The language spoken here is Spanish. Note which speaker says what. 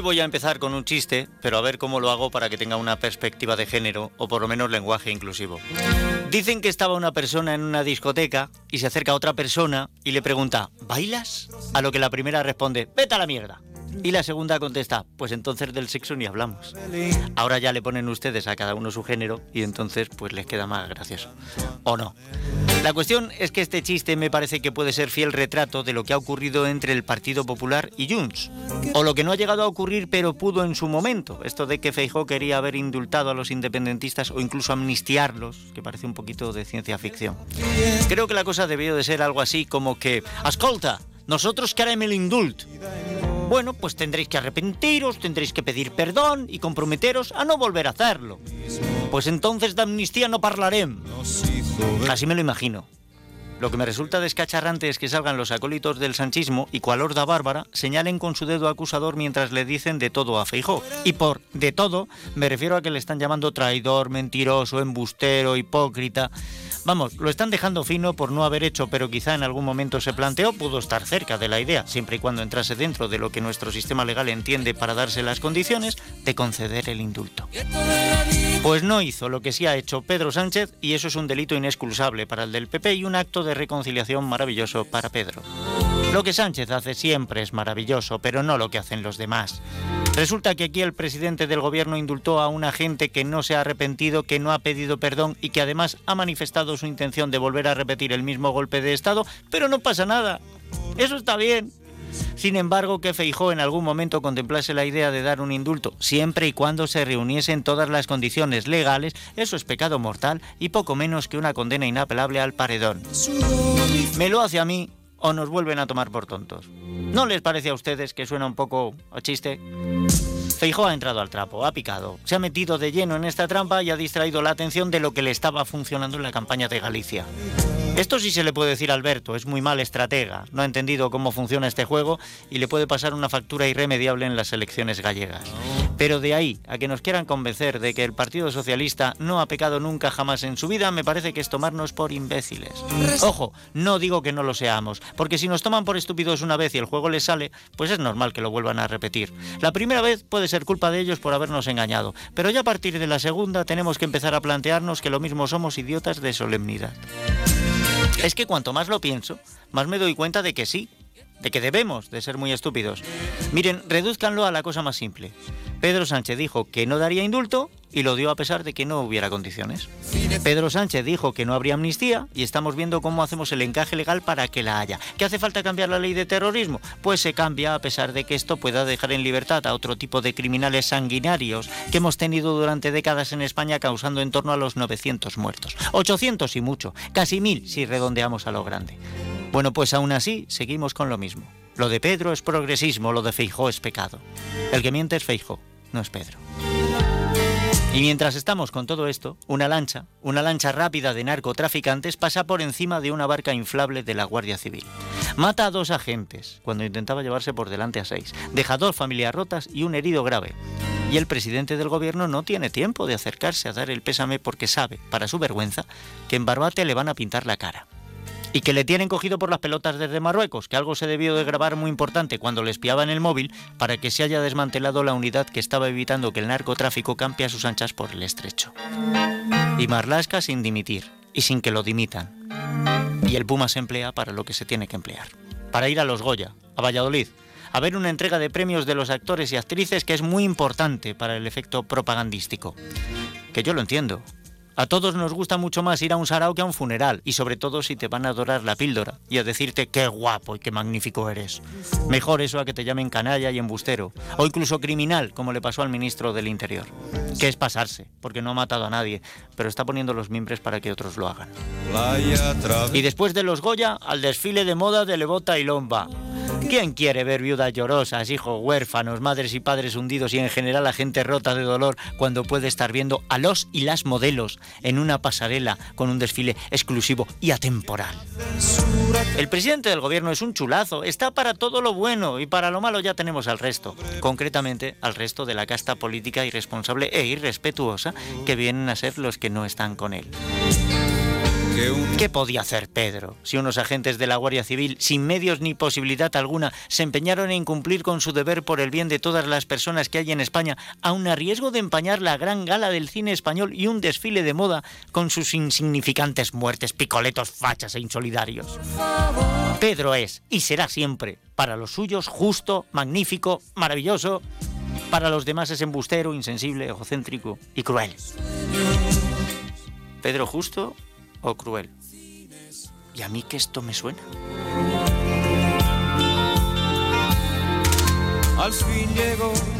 Speaker 1: voy a empezar con un chiste, pero a ver cómo lo hago para que tenga una perspectiva de género o por lo menos lenguaje inclusivo. Dicen que estaba una persona en una discoteca y se acerca a otra persona y le pregunta, ¿bailas? A lo que la primera responde, vete a la mierda. Y la segunda contesta, pues entonces del sexo ni hablamos. Ahora ya le ponen ustedes a cada uno su género y entonces pues les queda más gracioso. ¿O no? La cuestión es que este chiste me parece que puede ser fiel retrato de lo que ha ocurrido entre el Partido Popular y Junts. O lo que no ha llegado a ocurrir pero pudo en su momento. Esto de que Feijó quería haber indultado a los independentistas o incluso amnistiarlos, que parece un poquito de ciencia ficción. Creo que la cosa debió de ser algo así como que, ascolta, nosotros queremos el indult. Bueno, pues tendréis que arrepentiros, tendréis que pedir perdón y comprometeros a no volver a hacerlo. Pues entonces de amnistía no hablaremos. Así me lo imagino. Lo que me resulta descacharrante es que salgan los acólitos del sanchismo y cual horda bárbara señalen con su dedo acusador mientras le dicen de todo a Feijó. Y por de todo me refiero a que le están llamando traidor, mentiroso, embustero, hipócrita. Vamos, lo están dejando fino por no haber hecho, pero quizá en algún momento se planteó, pudo estar cerca de la idea, siempre y cuando entrase dentro de lo que nuestro sistema legal entiende para darse las condiciones de conceder el indulto. Pues no hizo lo que sí ha hecho Pedro Sánchez y eso es un delito inexcusable para el del PP y un acto de reconciliación maravilloso para Pedro. Lo que Sánchez hace siempre es maravilloso, pero no lo que hacen los demás. Resulta que aquí el presidente del gobierno indultó a una gente que no se ha arrepentido, que no ha pedido perdón y que además ha manifestado su intención de volver a repetir el mismo golpe de Estado, pero no pasa nada. Eso está bien. Sin embargo, que Feijó en algún momento contemplase la idea de dar un indulto, siempre y cuando se reuniesen todas las condiciones legales, eso es pecado mortal y poco menos que una condena inapelable al paredón. Me lo hace a mí o nos vuelven a tomar por tontos. ¿No les parece a ustedes que suena un poco a chiste? Feijó ha entrado al trapo, ha picado, se ha metido de lleno en esta trampa y ha distraído la atención de lo que le estaba funcionando en la campaña de Galicia. Esto sí se le puede decir a Alberto, es muy mal estratega, no ha entendido cómo funciona este juego y le puede pasar una factura irremediable en las elecciones gallegas. Pero de ahí a que nos quieran convencer de que el Partido Socialista no ha pecado nunca jamás en su vida, me parece que es tomarnos por imbéciles. Ojo, no digo que no lo seamos, porque si nos toman por estúpidos una vez y el juego les sale, pues es normal que lo vuelvan a repetir. La primera vez puede ser culpa de ellos por habernos engañado, pero ya a partir de la segunda tenemos que empezar a plantearnos que lo mismo somos idiotas de solemnidad. Es que cuanto más lo pienso, más me doy cuenta de que sí, de que debemos de ser muy estúpidos. Miren, reduzcanlo a la cosa más simple. Pedro Sánchez dijo que no daría indulto y lo dio a pesar de que no hubiera condiciones. Pedro Sánchez dijo que no habría amnistía y estamos viendo cómo hacemos el encaje legal para que la haya. ¿Qué hace falta cambiar la ley de terrorismo? Pues se cambia a pesar de que esto pueda dejar en libertad a otro tipo de criminales sanguinarios que hemos tenido durante décadas en España causando en torno a los 900 muertos. 800 y mucho, casi 1000 si redondeamos a lo grande. Bueno, pues aún así seguimos con lo mismo. Lo de Pedro es progresismo, lo de Feijó es pecado. El que miente es Feijó, no es Pedro. Y mientras estamos con todo esto, una lancha, una lancha rápida de narcotraficantes pasa por encima de una barca inflable de la Guardia Civil. Mata a dos agentes cuando intentaba llevarse por delante a seis. Deja dos familias rotas y un herido grave. Y el presidente del gobierno no tiene tiempo de acercarse a dar el pésame porque sabe, para su vergüenza, que en Barbate le van a pintar la cara y que le tienen cogido por las pelotas desde Marruecos, que algo se debió de grabar muy importante cuando le espiaban el móvil para que se haya desmantelado la unidad que estaba evitando que el narcotráfico campe a sus anchas por el estrecho. Y Marlasca sin dimitir, y sin que lo dimitan. Y el Puma se emplea para lo que se tiene que emplear. Para ir a los Goya, a Valladolid, a ver una entrega de premios de los actores y actrices que es muy importante para el efecto propagandístico. Que yo lo entiendo, a todos nos gusta mucho más ir a un sarao que a un funeral, y sobre todo si te van a adorar la píldora y a decirte qué guapo y qué magnífico eres. Mejor eso a que te llamen canalla y embustero, o incluso criminal, como le pasó al ministro del Interior. Que es pasarse, porque no ha matado a nadie, pero está poniendo los mimbres para que otros lo hagan. Y después de los Goya, al desfile de moda de Levota y Lomba. ¿Quién quiere ver viudas llorosas, hijos huérfanos, madres y padres hundidos y en general a gente rota de dolor cuando puede estar viendo a los y las modelos en una pasarela con un desfile exclusivo y atemporal? El presidente del gobierno es un chulazo, está para todo lo bueno y para lo malo ya tenemos al resto, concretamente al resto de la casta política irresponsable e irrespetuosa que vienen a ser los que no están con él. ¿Qué podía hacer Pedro si unos agentes de la Guardia Civil, sin medios ni posibilidad alguna, se empeñaron en cumplir con su deber por el bien de todas las personas que hay en España, aun a riesgo de empañar la gran gala del cine español y un desfile de moda con sus insignificantes muertes, picoletos, fachas e insolidarios? Pedro es y será siempre, para los suyos, justo, magnífico, maravilloso, para los demás es embustero, insensible, egocéntrico y cruel. Pedro justo o cruel. Y a mí que esto me suena. Al fin.